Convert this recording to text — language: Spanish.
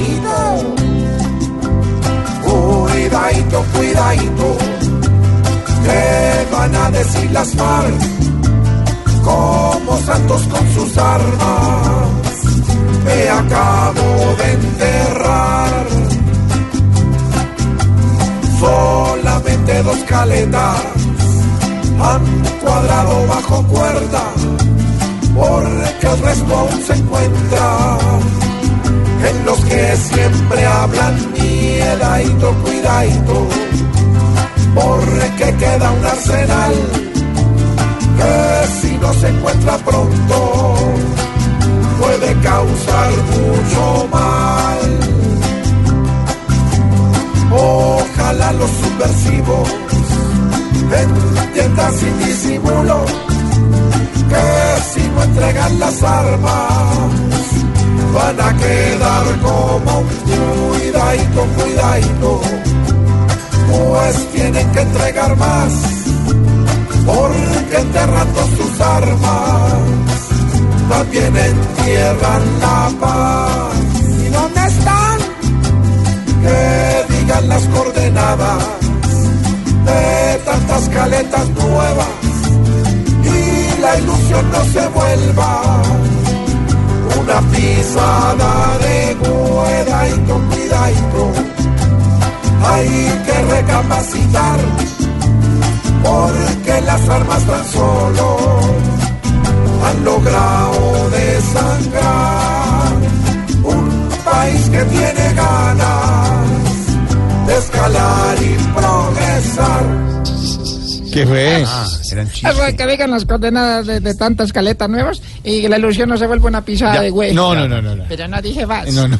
cuidadito. Cuidadito, cuidadito. ¿Qué van a decir las FARC? Como santos con sus armas. Me acabo de enterrar. Solamente dos caletas han cuadrado bajo cuerda, porque el resto aún se encuentra que siempre hablan miedadito, cuidadito, porque queda un arsenal que si no se encuentra pronto puede causar mucho mal. Ojalá los subversivos entiendan sin disimulo que si no entregan las armas van a quedar como un cuidadito, cuidadito, pues tienen que entregar más porque enterrando sus armas también entierran la paz. ¿Y dónde están? Que digan las coordenadas de tantas caletas nuevas y la ilusión no se vuelva una pisada de cuidadito, cuidadito. Hay que recapacitar porque las armas tan solo han logrado desangrar un país que tiene ganas de escalar y progresar. ¿Qué fue? Eso que digan las coordenadas de, de tantas caletas nuevas y que la ilusión no se vuelva una pisada de güey. No, no, no, no. no. Pero no dije más. No, no.